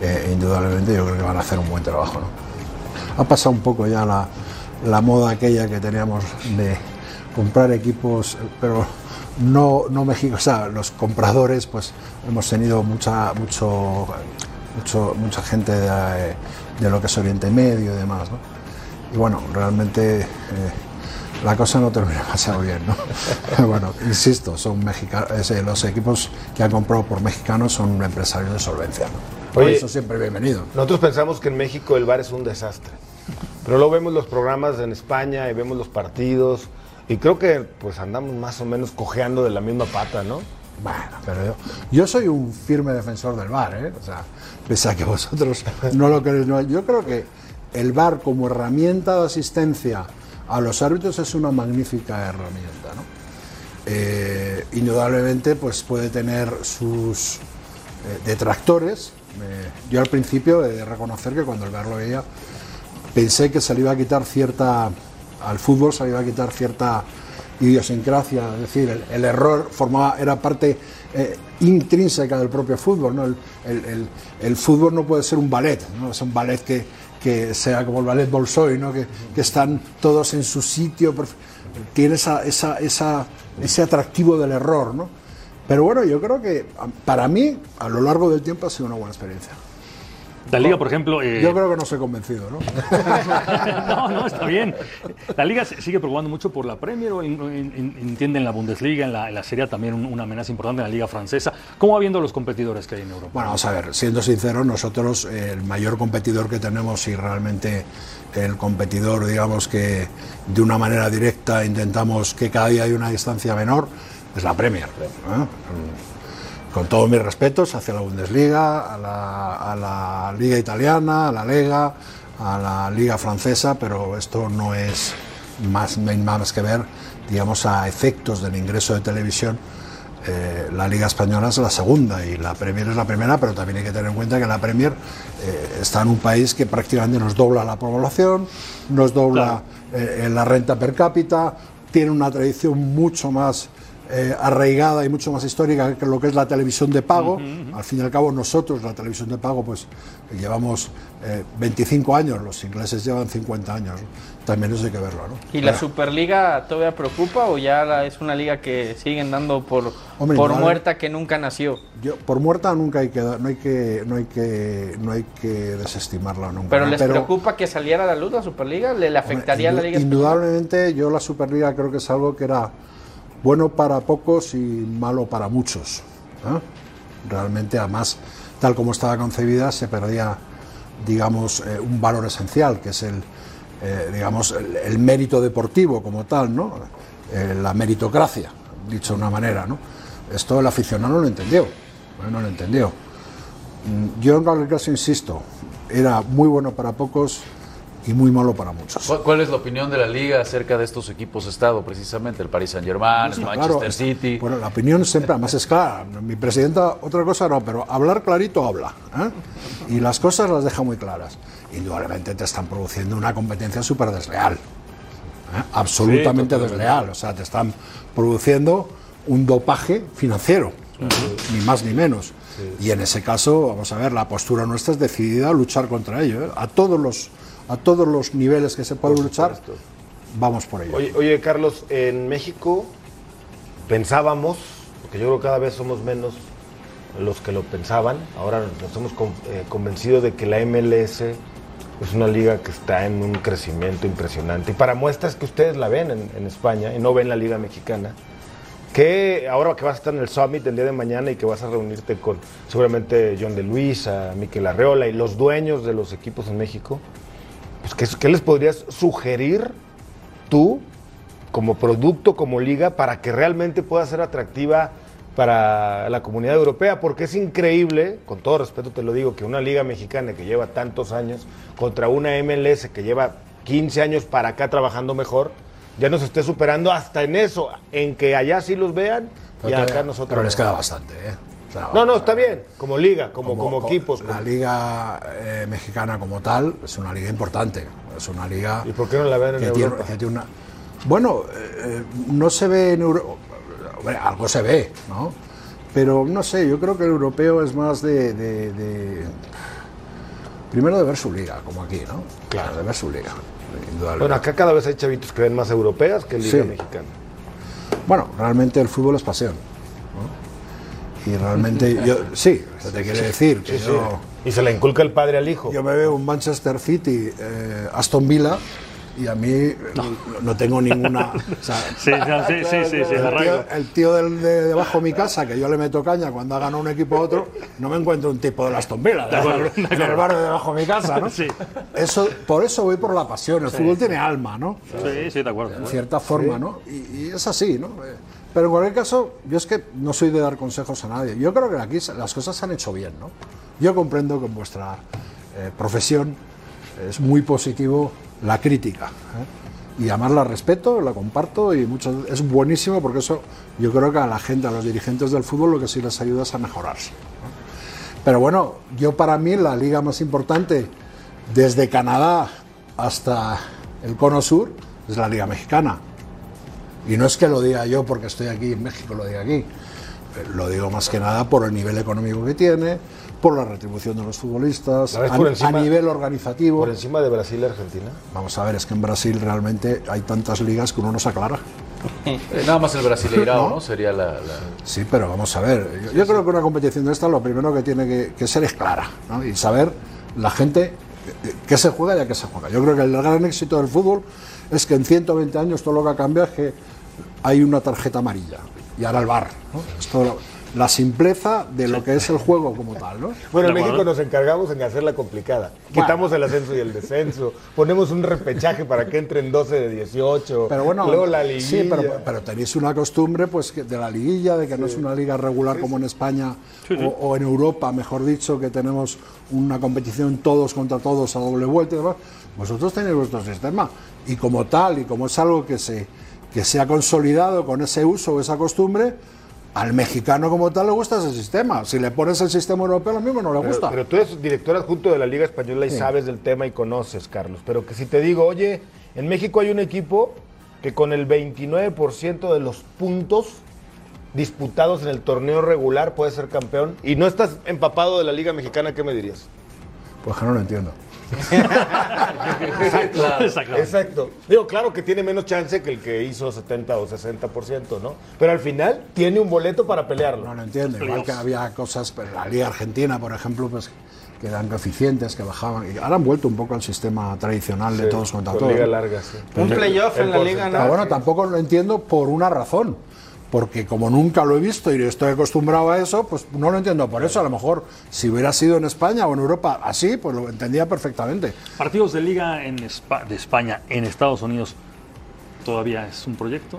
eh, e indudablemente yo creo que van a hacer un buen trabajo. ¿no? ha pasado un poco ya la, la moda aquella que teníamos de comprar equipos, pero no, no México, o sea, los compradores, pues hemos tenido mucha, mucho, mucho- mucha gente de, de lo que es Oriente Medio y demás, ¿no? Y bueno, realmente eh, la cosa no termina demasiado bien, ¿no? Bueno, insisto, son mexicanos, los equipos que han comprado por mexicanos son empresarios de solvencia, ¿no? Por Oye, eso siempre bienvenido. Nosotros pensamos que en México el bar es un desastre, pero luego vemos los programas en España y vemos los partidos y creo que pues andamos más o menos cojeando de la misma pata, ¿no? Bueno, pero yo, yo soy un firme defensor del VAR, ¿eh? O sea, pese a que vosotros no lo queréis, no, yo creo que el VAR como herramienta de asistencia a los árbitros es una magnífica herramienta, ¿no? Eh, indudablemente, pues puede tener sus eh, detractores. Eh, yo al principio he de reconocer que cuando el VAR lo veía pensé que se le iba a quitar cierta al fútbol se iba a quitar cierta idiosincrasia, es decir, el, error formaba, era parte eh, intrínseca del propio fútbol, ¿no? El, el- fútbol no puede ser un ballet, ¿no? es un ballet que, que sea como el ballet Bolshoi, ¿no? que, que están todos en su sitio, tiene esa, esa, ese atractivo del error, ¿no? Pero bueno, yo creo que para mí, a lo largo del tiempo, ha sido una buena experiencia. La liga, por ejemplo... eh, Yo creo que no soy convencido, ¿no? no, no, está bien. La liga sigue preocupando mucho por la Premier, o en- en- en- entienden la Bundesliga, en la, en la Serie también un- una amenaza importante en la liga francesa. ¿Cómo va viendo los competidores que hay en Europa? Bueno, vamos a ver, siendo sinceros, nosotros eh, el mayor competidor que tenemos y realmente el competidor, digamos que de una manera directa intentamos que cada día haya una distancia menor, es la Premier. ¿eh? Con todos mis respetos hacia la Bundesliga, a la, a la Liga Italiana, a la Lega, a la Liga Francesa, pero esto no es más, no hay más que ver, digamos, a efectos del ingreso de televisión eh, la Liga Española es la segunda y la Premier es la primera, pero también hay que tener en cuenta que la Premier eh, está en un país que prácticamente nos dobla la población, nos dobla eh, la renta per cápita, tiene una tradición mucho más eh, arraigada y mucho más histórica que lo que es la televisión de pago. Al fin y al cabo nosotros, la televisión de pago, pues llevamos eh, 25 años, los ingleses llevan 50 años. También eso hay que verlo. ¿no? ¿Y la Superliga todavía preocupa o ya la- es una liga que siguen dando por, Hombre, por no, muerta que nunca nació? Yo, por muerta nunca hay que no hay que no hay que no hay que desestimarla nunca. ¿Pero ¿no? les preocupa que saliera a la luz la Superliga? ¿Le, le afectaría a la liga? española? Indudablemente yo la Superliga creo que es algo que era bueno para pocos y malo para muchos. ¿eh? Realmente además tal como estaba concebida se perdía digamos eh, un valor esencial que es el eh, digamos el, mérito deportivo como tal, ¿no? Eh, la meritocracia, dicho de una manera, ¿no? Esto el aficionado no lo entendió, no lo entendió. Mm, Yo en cualquier caso insisto, era muy bueno para pocos y muy malo para muchos. ¿Cuál, cuál es la opinión de la liga acerca de estos equipos Estado, precisamente? El Paris Saint-Germain, el Sí, Manchester claro, City. Bueno, la opinión siempre, además es clara. Mi presidenta, otra cosa no, pero hablar clarito habla. ¿eh? Y las cosas las deja muy claras. Indudablemente te están produciendo una competencia súper desleal. ¿eh? Absolutamente Sí, desleal. O sea, te están produciendo un dopaje financiero, ni más ni menos. Y en ese caso, vamos a ver, la postura nuestra es decidida a luchar contra ello. ¿eh? A todos los a todos los niveles que se puede luchar, vamos por ello. Oye, oye, Carlos, en México pensábamos, porque yo creo que cada vez somos menos los que lo pensaban, ahora nos hemos con- eh, convencido de que la MLS es una liga que está en un crecimiento impresionante. Y para muestras que ustedes la ven en, en España y no ven la liga mexicana, que ahora que vas a estar en el Summit el día de mañana y que vas a reunirte con seguramente John de Luisa, Miquel Arreola y los dueños de los equipos en México, ¿qué, qué les podrías sugerir tú como producto, como liga, para que realmente pueda ser atractiva para la comunidad europea? Porque es increíble, con todo respeto te lo digo, que una liga mexicana que lleva tantos años contra una MLS que lleva 15 años para acá trabajando mejor, ya nos esté superando hasta en eso, en que allá sí los vean y acá nosotros. pero les queda bastante, ¿eh? No, no, está bien, como liga, como, como, co- equipos. La como- liga eh, mexicana como tal es una liga importante. Es una liga. ¿Y por qué no la ven en que tiene- Europa? que tiene una- Bueno, eh, no se ve en Europa. Algo se ve, ¿no? Pero no sé, yo creo que el europeo es más de. de- de- Primero de ver su liga, como aquí, ¿no? Claro. De ver su liga. Bueno, acá cada vez hay chavitos que ven más europeas que liga Sí. mexicana. Bueno, realmente el fútbol es pasión. ¿No? Y realmente, yo, sí, se te quiere decir que Sí, sí. yo, Y se la inculca el padre al hijo. yo me veo un Manchester City, eh, Aston Villa, y a mí eh, no, tengo ninguna. o sea, Sí, no, sí, sí, sí, sí, el tío, el tío del- de debajo de mi casa, que yo le meto caña cuando ha ganado un equipo a otro, no me encuentro un tipo de la Aston Villa, De acuerdo, de- de en el barrio de debajo de mi casa, ¿no? Sí. Eso, por eso voy por la pasión. El Sí, fútbol sí. tiene alma, ¿no? Sí, sí, de acuerdo. en cierta forma, ¿no? Y, y es así, ¿no? Eh, Pero en cualquier caso, yo es que no soy de dar consejos a nadie. Yo creo que aquí las cosas se han hecho bien, ¿no? Yo comprendo que en vuestra eh, profesión es muy positivo la crítica. ¿eh? Y además la respeto, la comparto y mucho, es buenísimo porque eso yo creo que a la gente, a los dirigentes del fútbol, lo que sí les ayuda es a mejorarse. ¿no? Pero bueno, yo para mí la liga más importante desde Canadá hasta el Cono Sur es la liga mexicana. Y no es que lo diga yo porque estoy aquí en México, lo diga aquí. Eh, Lo digo más que nada por el nivel económico que tiene, por la retribución de los futbolistas, ¿La ves a, por a encima- nivel organizativo. Por encima de Brasil y Argentina. Vamos a ver, es que en Brasil realmente hay tantas ligas que uno no se aclara. Eh, Nada más el Brasileirao, ¿No? ¿no? Sería la, la- Sí, pero vamos a ver. Yo, yo creo que una competición de esta lo primero que tiene que, que ser es clara ¿no? y saber la gente eh, qué se juega y a qué se juega. Yo creo que el gran éxito del fútbol es que en 120 años todo lo que ha cambiado es que hay una tarjeta amarilla y ahora el bar. ¿no? La simpleza de lo que es el juego como tal. ¿no? Bueno, en México nos encargamos en hacerla complicada. Quitamos el ascenso y el descenso. Ponemos un repechaje para que entren 12 de 18. Pero bueno, luego la liguilla. sí, pero, pero tenéis una costumbre pues de la liguilla, de que no es una liga regular como en España Sí, sí. O, o en Europa, mejor dicho, que tenemos una competición todos contra todos a doble vuelta y demás. Vosotros tenéis vuestro sistema y como tal y como es algo que se que se ha consolidado con ese uso o esa costumbre, al mexicano como tal le gusta ese sistema. Si le pones el sistema europeo, lo mismo no le Pero, gusta. pero tú eres director adjunto de la Liga Española y Sí. sabes del tema y conoces, Carlos. Pero que si te digo, oye, en México hay un equipo que con el 29% de los puntos disputados en el torneo regular puede ser campeón y no estás empapado de la Liga Mexicana, ¿qué me dirías? Pues que no lo entiendo. Exacto. Exacto. Digo, claro que tiene menos chance que el que hizo 70 o 60%, ¿no? Pero al final tiene un boleto para pelearlo. No lo entiendo. Igual que había cosas, pues, la Liga Argentina, por ejemplo, pues que eran coeficientes, que bajaban. Y ahora han vuelto un poco al sistema tradicional de Sí, todos contra con todos. liga ¿no? larga, sí. Un Pero- playoff en la liga, Pero ¿no? bueno, tampoco lo entiendo por una razón. Porque como nunca lo he visto y estoy acostumbrado a eso, pues no lo entiendo por eso. A lo mejor si hubiera sido en España o en Europa así, pues lo entendía perfectamente. Partidos de liga en de España en Estados Unidos todavía es un proyecto.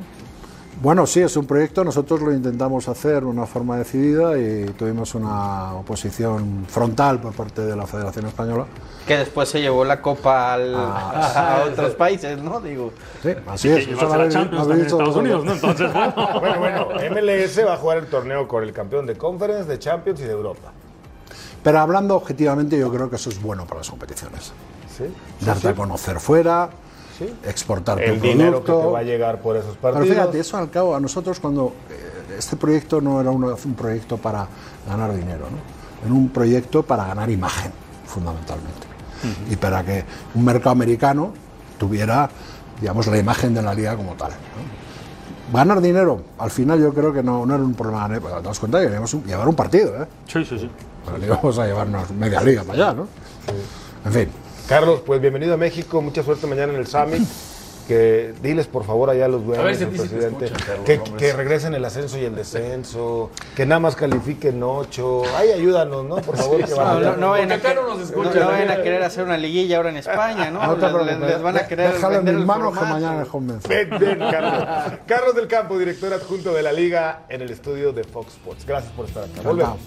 Bueno, sí, es un proyecto. Nosotros lo intentamos hacer de una forma decidida y tuvimos una oposición frontal por parte de la Federación Española. Que después se llevó la copa al- Ah, a otros países, ¿no? Digo. Sí, así es. Eso lo habéis- lo habéis dicho vosotros. bueno, bueno, MLS va a jugar el torneo con el campeón de Conference, de Champions y de Europa. Pero hablando objetivamente, yo creo que eso es bueno para las competiciones. ¿Sí? Darte Sí, a sí. conocer fuera, Sí. exportar El tu dinero que te va a llegar por esos Pero partidos. fíjate, eso al cabo, a nosotros cuando eh, este proyecto no era uno- un proyecto para ganar dinero, ¿no? era un proyecto para ganar imagen, fundamentalmente. Y para que un mercado americano tuviera, digamos, la imagen de la liga como tal. ¿no? Ganar dinero, al final yo creo que no, no era un problema. ¿eh? Porque te das cuenta que queríamos llevar un partido, ¿eh? Sí, sí, sí. Pero le íbamos a llevarnos media liga para allá, ¿no? En fin. Carlos, pues bienvenido a México, mucha suerte mañana en el Summit. Que diles por favor allá a los dueños, A ver si a al presidente, Carlos, que, que regresen el ascenso y el descenso, que nada más califiquen ocho. Ay, ayúdanos, ¿no? Por favor, que No, van no, no vayan a, acá no no vayan a querer hacer una liguilla ahora en España, ¿no? No te les, les- les van a querer déjalo en vender mis el manos que mañana Carlos. Carlos del Campo, director adjunto de la Liga en el estudio de Fox Sports. Gracias por estar acá. Volvemos.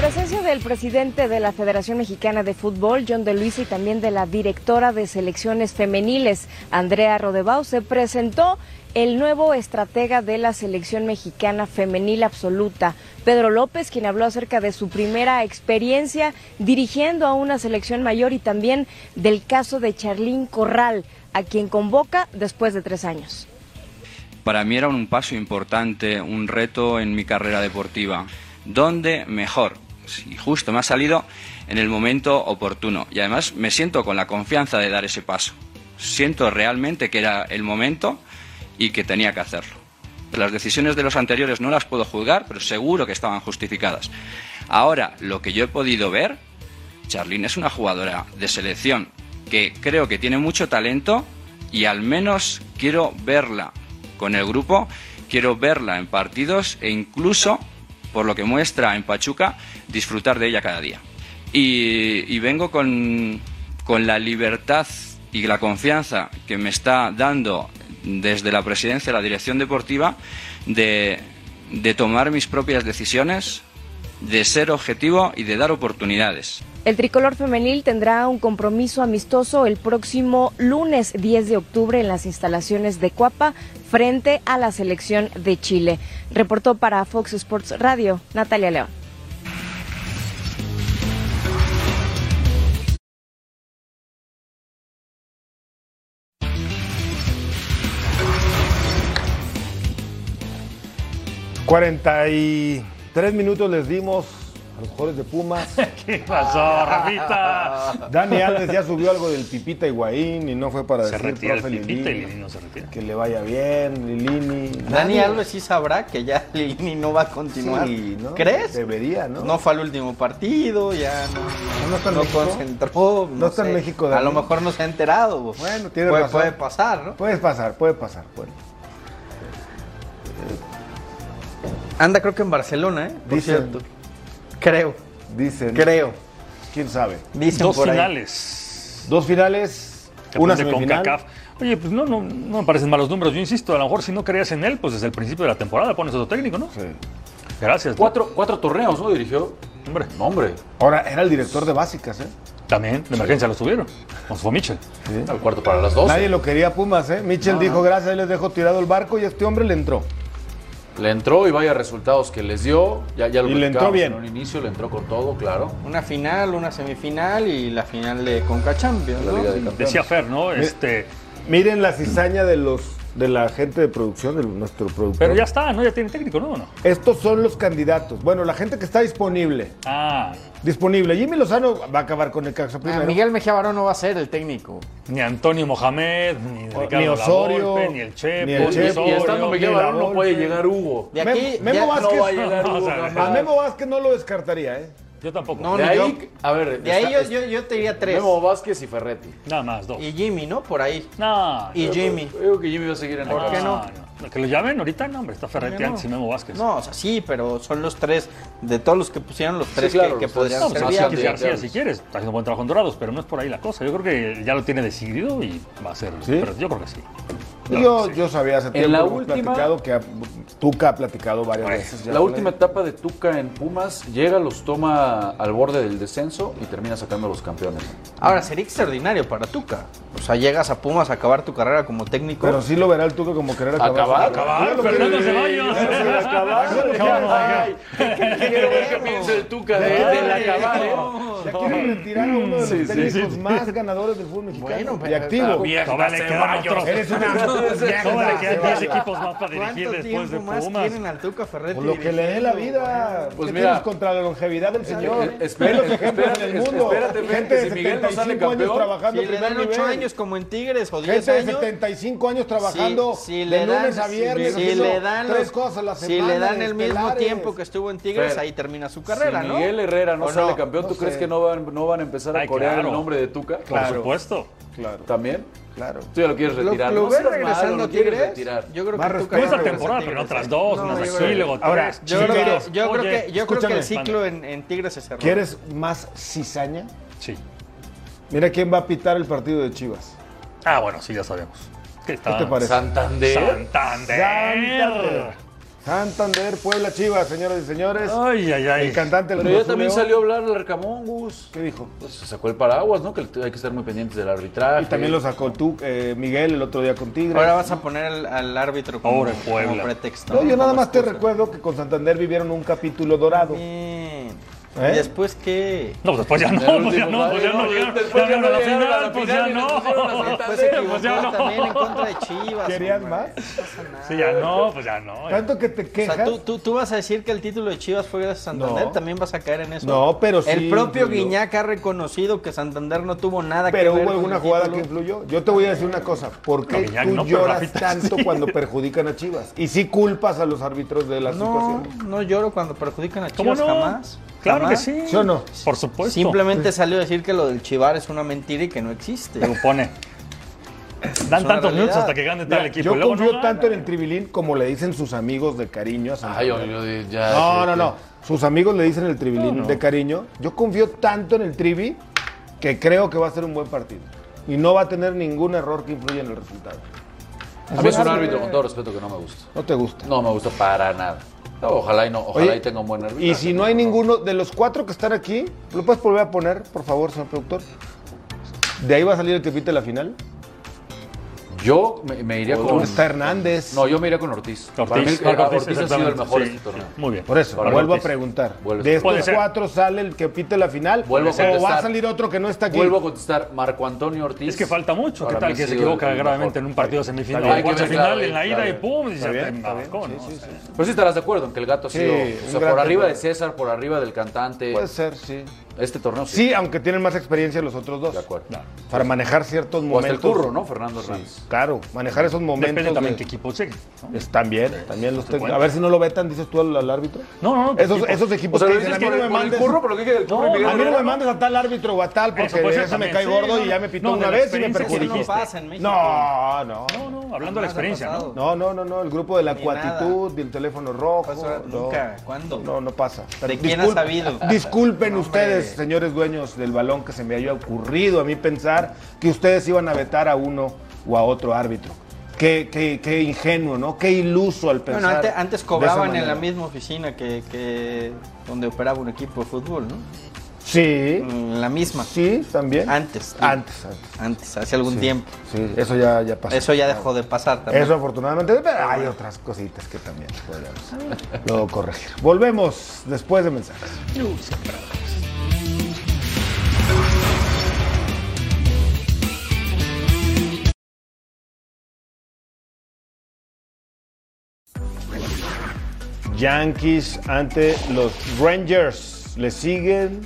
En presencia del presidente de la Federación Mexicana de Fútbol, John de Luisa, y también de la directora de selecciones femeniles, Andrea Rodebau, se presentó el nuevo estratega de la selección mexicana femenil absoluta, Pedro López, quien habló acerca de su primera experiencia dirigiendo a una selección mayor y también del caso de Charlín Corral, a quien convoca después de tres años. Para mí era un paso importante, un reto en mi carrera deportiva. ¿Dónde mejor? Y justo me ha salido en el momento oportuno. Y además me siento con la confianza de dar ese paso. Siento realmente que era el momento y que tenía que hacerlo. Las decisiones de los anteriores no las puedo juzgar, pero seguro que estaban justificadas. Ahora, lo que yo he podido ver, Charlene es una jugadora de selección que creo que tiene mucho talento y al menos quiero verla con el grupo, quiero verla en partidos e incluso, por lo que muestra en Pachuca, disfrutar de ella cada día. Y, vengo con, con la libertad y la confianza que me está dando desde la presidencia, la dirección deportiva, de, de tomar mis propias decisiones, de ser objetivo y de dar oportunidades. El tricolor femenil tendrá un compromiso amistoso el próximo lunes 10 de octubre en las instalaciones de Cuapa frente a la selección de Chile. Reportó para Fox Sports Radio Natalia León. Cuarenta y tres minutos les dimos a los jugadores de Pumas. ¿Qué pasó, Rafita? Dani Alves ya subió algo del Pipita Higuaín y no fue para Se decir retira el profe Pipita y Lilini, Lilini no se retira. que le vaya bien, Lilini. Dani. Alves sí sabrá que ya Lilini no va a continuar. Sí, ¿no? ¿Crees? Debería, ¿no? No fue al último partido, ya no, ¿No está en no México? concentró. ¿No está en. México, A Dani? lo mejor no se ha enterado. Bueno, tiene puede, razón. puede pasar, ¿no? Puede pasar, puede pasar. puede. Anda creo que en Barcelona, ¿eh? Por Dicen. cierto. Creo, Dicen. creo. ¿Quién sabe? Dicen Dos por ahí. finales. Dos finales, Campeón una de semifinal. CONCACAF. Oye, pues no, no, no me parecen malos números. Yo insisto, a lo mejor si no creías en él, pues desde el principio de la temporada pones otro técnico, ¿no? Sí. Gracias. ¿no? Cuatro, cuatro torneos, ¿no? Dirigió. Hombre, No, hombre. Ahora, era el director de básicas, ¿eh? también, de emergencia lo tuvieron. Como fue Mitchell. Al cuarto para las dos. Nadie lo quería Pumas, ¿eh? Mitchell dijo, gracias, ahí les dejo tirado el barco y este hombre le entró. Le entró y vaya resultados que les dio. Ya, ya lo Y le entró bien. En un inicio le entró con todo, claro. Una final, una semifinal y la final de Conca Champions, La ¿no? Liga de. Decía Fer, ¿no? Este, Miren la cizaña de los de la gente de producción, de nuestro productor. pero ya está, ¿no? Ya tiene técnico, ¿no? Estos son los candidatos. Bueno, la gente que está disponible. Ah, Disponible. Jimmy Lozano va a acabar con el Caxa Ah, primero. Miguel Mejía Barón no va a ser el técnico. ni Antonio Mohamed, ni Ricardo Osorio, Lavolpe, ni el Chepo, ni el Chepo, y estando ni Miguel Barón no puede llegar Hugo. De Mem- aquí Memo ya- Vázquez. No va a llegar No, Hugo. o sea, jamás. A Memo Vázquez no lo descartaría, ¿eh? Yo tampoco. No, De no, ahí, yo- a ver, De ahí está- yo, yo, yo te diría tres. Memo Vázquez y Ferretti. Nada más, dos. Y Jimmy, ¿no? Por ahí. No, Y Jimmy. Yo digo que Jimmy va a seguir en la ¿Por qué casa. no? no. Que lo llamen ahorita, no, hombre, está Ferretti antes y Memo Vázquez. No, o sea, sí, pero son los tres, de todos los que pusieron, los tres claro, que, que podrían. No, ser pues. García, si quieres, está haciendo buen trabajo en Dorados, pero no es por ahí la cosa. Yo creo que ya lo tiene decidido y va a ser. ¿Sí? Pero yo creo que sí. yo, yo sabía hace En tiempo, la hemos última- platicado que Tuca ha platicado varias veces. ya La última él. etapa de Tuca en Pumas llega, los toma al borde del descenso y termina sacando a los campeones. Ahora, sería extraordinario para Tuca. O sea, llegas a Pumas a acabar tu carrera como técnico. Pero sí lo verá el Tuca como querer acabar. Acabar, acabar. acabar, Fernando Ceballos. Ay, Quiero ver qué piensa el Tuca de, del acabar, ¿eh? Ya quiere retirar a uno de los Sí, sí, técnicos sí. más ganadores del fútbol mexicano. Bueno, y activo. Todavía le quedan otros. Eres una Todavía le quedan 10 equipos más para dirigir ¿Cuánto después de más Pumas. tienen al Tuca Ferretti? Por lo que le dé la vida. Pues ¿Qué mira. tienes contra la longevidad del señor? Eh, los ejemplos espérate, en el mundo. espérate, gente que de si Miguel no sale 75 años campeón, trabajando Si le primer dan 8 nivel. años como en Tigres o 10 Gente de años. 75 años trabajando si, si de le dan, lunes a viernes si, le dan tres los- cosas a la si semana. le dan el mismo tiempo que estuvo en Tigres, Fer, ahí termina su carrera, si ¿no? Miguel Herrera no ¿O sale no? campeón, ¿tú No crees sé. que no van, no van a empezar a corear el nombre de Tuca? Por supuesto. Claro, ¿También? Claro. Tú ya lo quieres ¿Lo, retirar. lo no ves seas regresando malo, a lo quieres Tigres? retirar. Yo creo Más que. No esta a temporada, pero otras dos, No, así, luego Ahora. Yo creo, que, yo creo que, yo creo que el ciclo en, en Tigres se cerró. ¿Quieres más cizaña? Sí. Mira quién va a pitar el partido de Chivas. Ah, bueno, sí, ya sabemos. ¿Qué, ¿Qué te parece? Santander. Santander. Santander. Santander, Puebla, Chivas, señoras y señores. Ay, ay, ay. El cantante del Pero ya también salió a hablar el Arcamón, Gus. ¿Qué dijo? Pues se sacó el paraguas, ¿no? Que hay que estar muy pendientes del arbitraje. Y también lo sacó tú, eh, Miguel, el otro día con Tigres. Ahora vas a poner al, al árbitro como, Pobre Puebla. como pretexto. No, yo nada más te recuerdo que con Santander vivieron un capítulo dorado. Bien. ¿Eh? ¿Y después qué? No, pues después ya no, El pues ya no, pues ya no después ya no la la final, pues ya no. Pues ya no. también en contra de Chivas. ¿Querían hombre. más? No pasa nada. Sí, ya no, pues ya no. Tanto que te O quejas. sea, ¿tú, tú, tú vas a decir que el título de Chivas fue gracias a Santander, No. también vas a caer en eso. No, pero sí El propio influyó. Guiñac ha reconocido que Santander no tuvo nada Pero que ver hubo con alguna jugada que influyó. Yo te voy a decir una cosa. ¿Por qué No, tú no, pero lloras tanto sí. cuando perjudican a Chivas? Y sí culpas a los árbitros de las No, situaciones. no lloro cuando perjudican a ¿Cómo Chivas no? jamás. Claro Jamás. que sí. ¿Sí o no? Por supuesto. Simplemente salió a decir que lo del Chivar es una mentira y que no existe. Lo pone. Dan tantos minutos hasta que gane tal equipo. yo confío no tanto en el tribilín como le dicen sus amigos de cariño a Ay, yo, yo, ya. No, no, no. Sus amigos le dicen el tribilín No, no. de cariño. Yo confío tanto en el trivi que creo que va a ser un buen partido. Y no va a tener ningún error que influya en el resultado. A mí es un árbitro, con todo respeto, que no me gusta. No te gusta. No me gusta para nada. No, ojalá y no, ojalá Oye, y tenga un buen árbitro. Y si no hay ninguno de los cuatro que están aquí, ¿lo puedes volver a poner, por favor, señor productor? ¿De ahí va a salir el que pite la final? Yo me, me iría con. ¿Dónde está Hernández? No, yo me iría con Ortiz. Ortiz, Para mí, Marco Ortiz, Ortiz ha sido el mejor Sí, de este torneo. Muy bien. Por eso, Para vuelvo Ortiz. a preguntar. Vuelve. ¿De estos cuatro sale el que pite la final? Vuelvo a ¿O va a salir otro que no está aquí? Vuelvo a contestar, Marco Antonio Ortiz. Es que falta mucho. ¿Qué tal que se equivoca gravemente mejor. en un partido semifinal? hay que final claro, en la ida y pum, y se te embascó, Sí, sí, sí. Sí estarás de acuerdo en que el gato ha Sí, sido. o sea, por arriba de. César, por arriba del cantante. Puede ser, sí. Este torneo sí. Sí, aunque tienen más experiencia los otros dos. De acuerdo. Para manejar ciertos O hasta momentos. el curro, ¿no? Fernando Hernández. Claro, manejar esos momentos. Depende también de- qué equipo llegue. ¿no? Es- también, también los técnicos. cuenta. A ver si no lo vetan, dices tú al, al árbitro. No, no, no. Esos, equipos. esos O equipos sea, que dicen, dices a mí por, no me mandes. curro, pero lo que curro No, A mí no me mandes a tal árbitro o a tal porque Eso ser ese me cae sí, gordo no, y ya me pitó No, de una vez y me Eso perjudicó. No, no. No, no, hablando de la experiencia, ¿no? No, no, no, no, el grupo de la cuatitud, del teléfono rojo. Nunca. ¿Cuándo? No, no pasa. ¿De quién ha sabido? Disculpen hombre. Ustedes, señores dueños del balón, que se me haya ocurrido a mí pensar que ustedes iban a vetar a uno o a otro árbitro. Qué, qué, qué ingenuo, ¿no? Qué iluso al pensar. Bueno, antes, cobraban en la misma oficina que, que donde operaba un equipo de fútbol, ¿no? Sí, En la misma. sí, también. Antes. Antes, antes. Antes, hace algún tiempo. Sí, eso ya, ya pasó. Eso ya dejó de pasar también. Eso afortunadamente, pero hay otras cositas que también podríamos luego corregir. Volvemos después de mensajes. Yankees ante los Rangers. Le siguen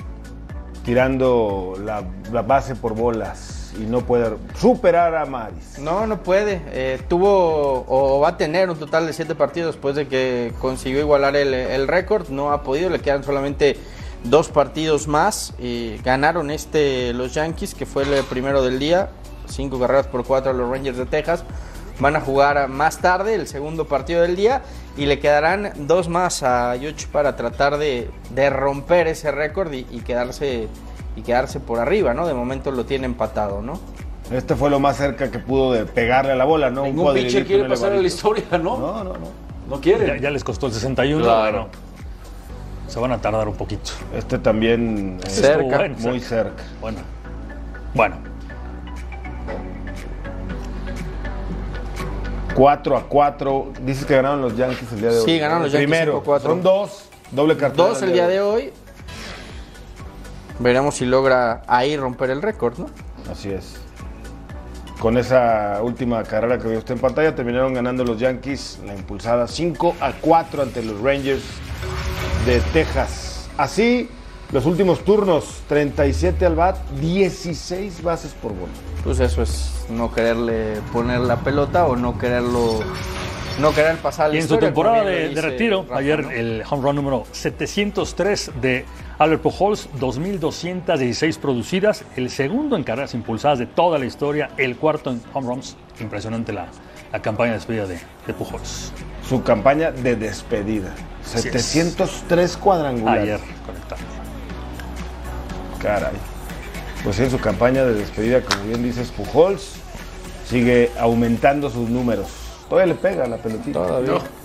tirando la, base por bolas y no puede superar a Maris. No, no puede. Eh, tuvo o va a tener un total de siete partidos después de que consiguió igualar el, récord. No ha podido, le quedan solamente dos partidos más. Ganaron este los Yankees, que fue el primero del día. Cinco carreras por cuatro a los Rangers de Texas. Van a jugar más tarde el segundo partido del día y le quedarán dos más a Yoch para tratar de, de romper ese récord y, y quedarse y quedarse por arriba, ¿no? De momento lo tiene empatado, ¿no? Este fue lo más cerca que pudo de pegarle a la bola, ¿no? Ningún cuadrilito, pitcher quiere un pasar a la historia, ¿no? No, no, no. No quiere. Ya, ya les costó el 61. Claro. bueno, se van a tardar un poquito. Este también Este bueno, muy cerca. Bueno. Bueno. 4 a 4. Dices que ganaron los Yankees el día de hoy. Sí, ganaron los Yankees Primero, 5-4. son dos. Doble cartera. Dos el día de hoy. Veremos si logra ahí romper el récord, ¿no? Así es. Con esa última carrera que vio usted en pantalla, terminaron ganando los Yankees la impulsada 5 a 4 ante los Rangers de Texas. Así, los últimos turnos, 37 al bat, 16 bases por bola. Pues eso es no quererle poner la pelota o no quererlo. No querer pasar la Y en su temporada de, retiro, Rafa, ayer ¿no? el home run número 703 de Albert Pujols, 2.216 producidas, el segundo en carreras impulsadas de toda la historia, el cuarto en home runs. Impresionante la, la campaña de despedida de, de Pujols. Su campaña de despedida. Así es. 703 cuadrangulares. Ayer conectado. Caray. Pues en su campaña de despedida, como bien dices, Pujols sigue aumentando sus números. Todavía le pega la pelotita. Todavía. No.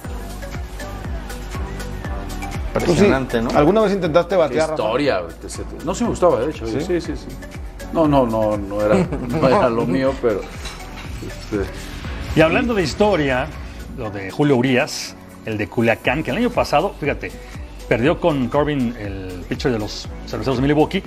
Sí, Impresionante, ¿no? ¿Alguna vez intentaste Qué batear? Rafa? historia. se No, sí me gustaba, de hecho. ¿Sí? Sí, sí, sí. No, no, no, no era, no era lo mío, pero. este, Y hablando de historia, lo de Julio Urias, el de Culiacán, que el año pasado, fíjate, perdió con Corbin, el pitcher de los cerveceros de Milwaukee,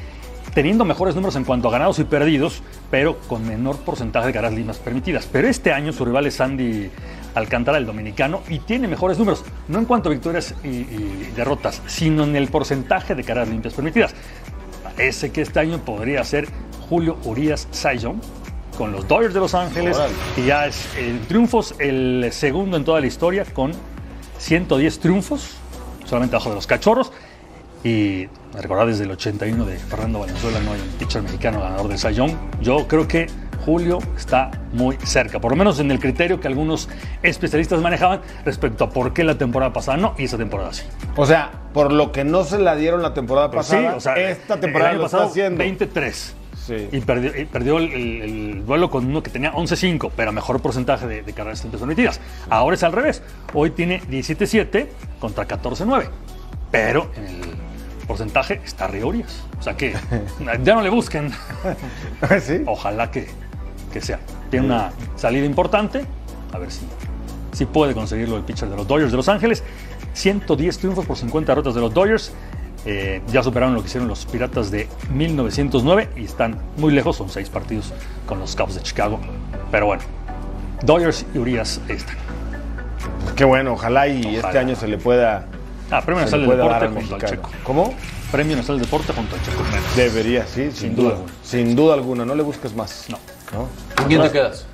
teniendo mejores números en cuanto a ganados y perdidos, pero con menor porcentaje de carreras limpias permitidas. Pero este año su rival es Sandy Alcántara, el dominicano, y tiene mejores números, no en cuanto a victorias y, y derrotas, sino en el porcentaje de carreras limpias permitidas. Parece que este año podría ser Julio Urias Sayon con los Dodgers de Los Ángeles, que ya es en triunfos el segundo en toda la historia con 110 triunfos, solamente abajo de los cachorros. Y recordar desde el 81 de Fernando Valenzuela no hay un pitcher mexicano ganador de Sayón. Yo creo que Julio está muy cerca, por lo menos en el criterio que algunos especialistas manejaban respecto a por qué la temporada pasada no y esa temporada sí. O sea, por lo que no se la dieron la temporada Pues sí, pasada, o sea, esta temporada lo está pasado, haciendo. 23. Sí. Y perdió, y perdió el, el- el duelo con uno que tenía 11-5, pero mejor porcentaje de, de carreras permitidas. Ahora es al revés. Hoy tiene 17-7 contra 14-9. Pero en el porcentaje está arriba Urias. O sea que ya no le busquen. ¿Sí? Ojalá que, que sea. Tiene una salida importante. A ver si, si puede conseguirlo el pitcher de los Dodgers de Los Ángeles. 110 triunfos por 50 derrotas de los Dodgers. Eh, ya superaron lo que hicieron los Piratas de 1909 y están muy lejos. Son seis partidos con los Cubs de Chicago. Pero bueno, Dodgers y Urias ahí están. Qué bueno, ojalá y Ojalá. este año se le pueda. Ah, Premio Nacional del Deporte junto al. Checo. ¿Cómo? Premio Nacional del Deporte junto al Checo. Debería, sí, sin, Sin duda. duda alguna. Sin duda alguna, no le busques más. No. ¿No? ¿Con quién te quedas?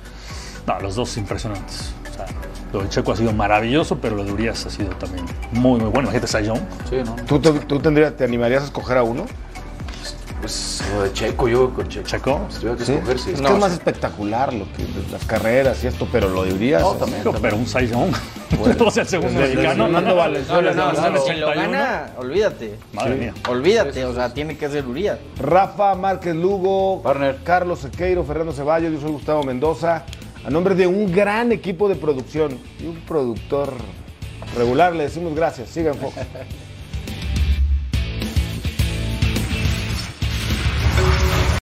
No, los dos impresionantes. O sea, lo del Checo ha sido maravilloso, pero lo de Urias ha sido también muy, muy bueno. Imagínate Sayón. Sí, ¿no? ¿Tú, te, tú tendrías, te animarías a escoger a uno? Pues lo de Checo, yo con Checo. Checo. Si tuviera que Sí. escoger, sí. Es que No, es más sí. espectacular lo que las carreras y esto, pero lo de Urias. No, también. Pero, pero un Sayón. o sea, el segundo desde mexicano. Fernando Valenzuela, No, no, Claro. si lo gana, olvídate. Madre Sí. mía. Olvídate, o sea, tiene que ser Urias. Rafa Márquez Lugo, Partner. Carlos Sequeiro, Fernando Ceballos, yo soy Gustavo Mendoza. A nombre de un gran equipo de producción y un productor regular, le decimos gracias. Sigan Fox.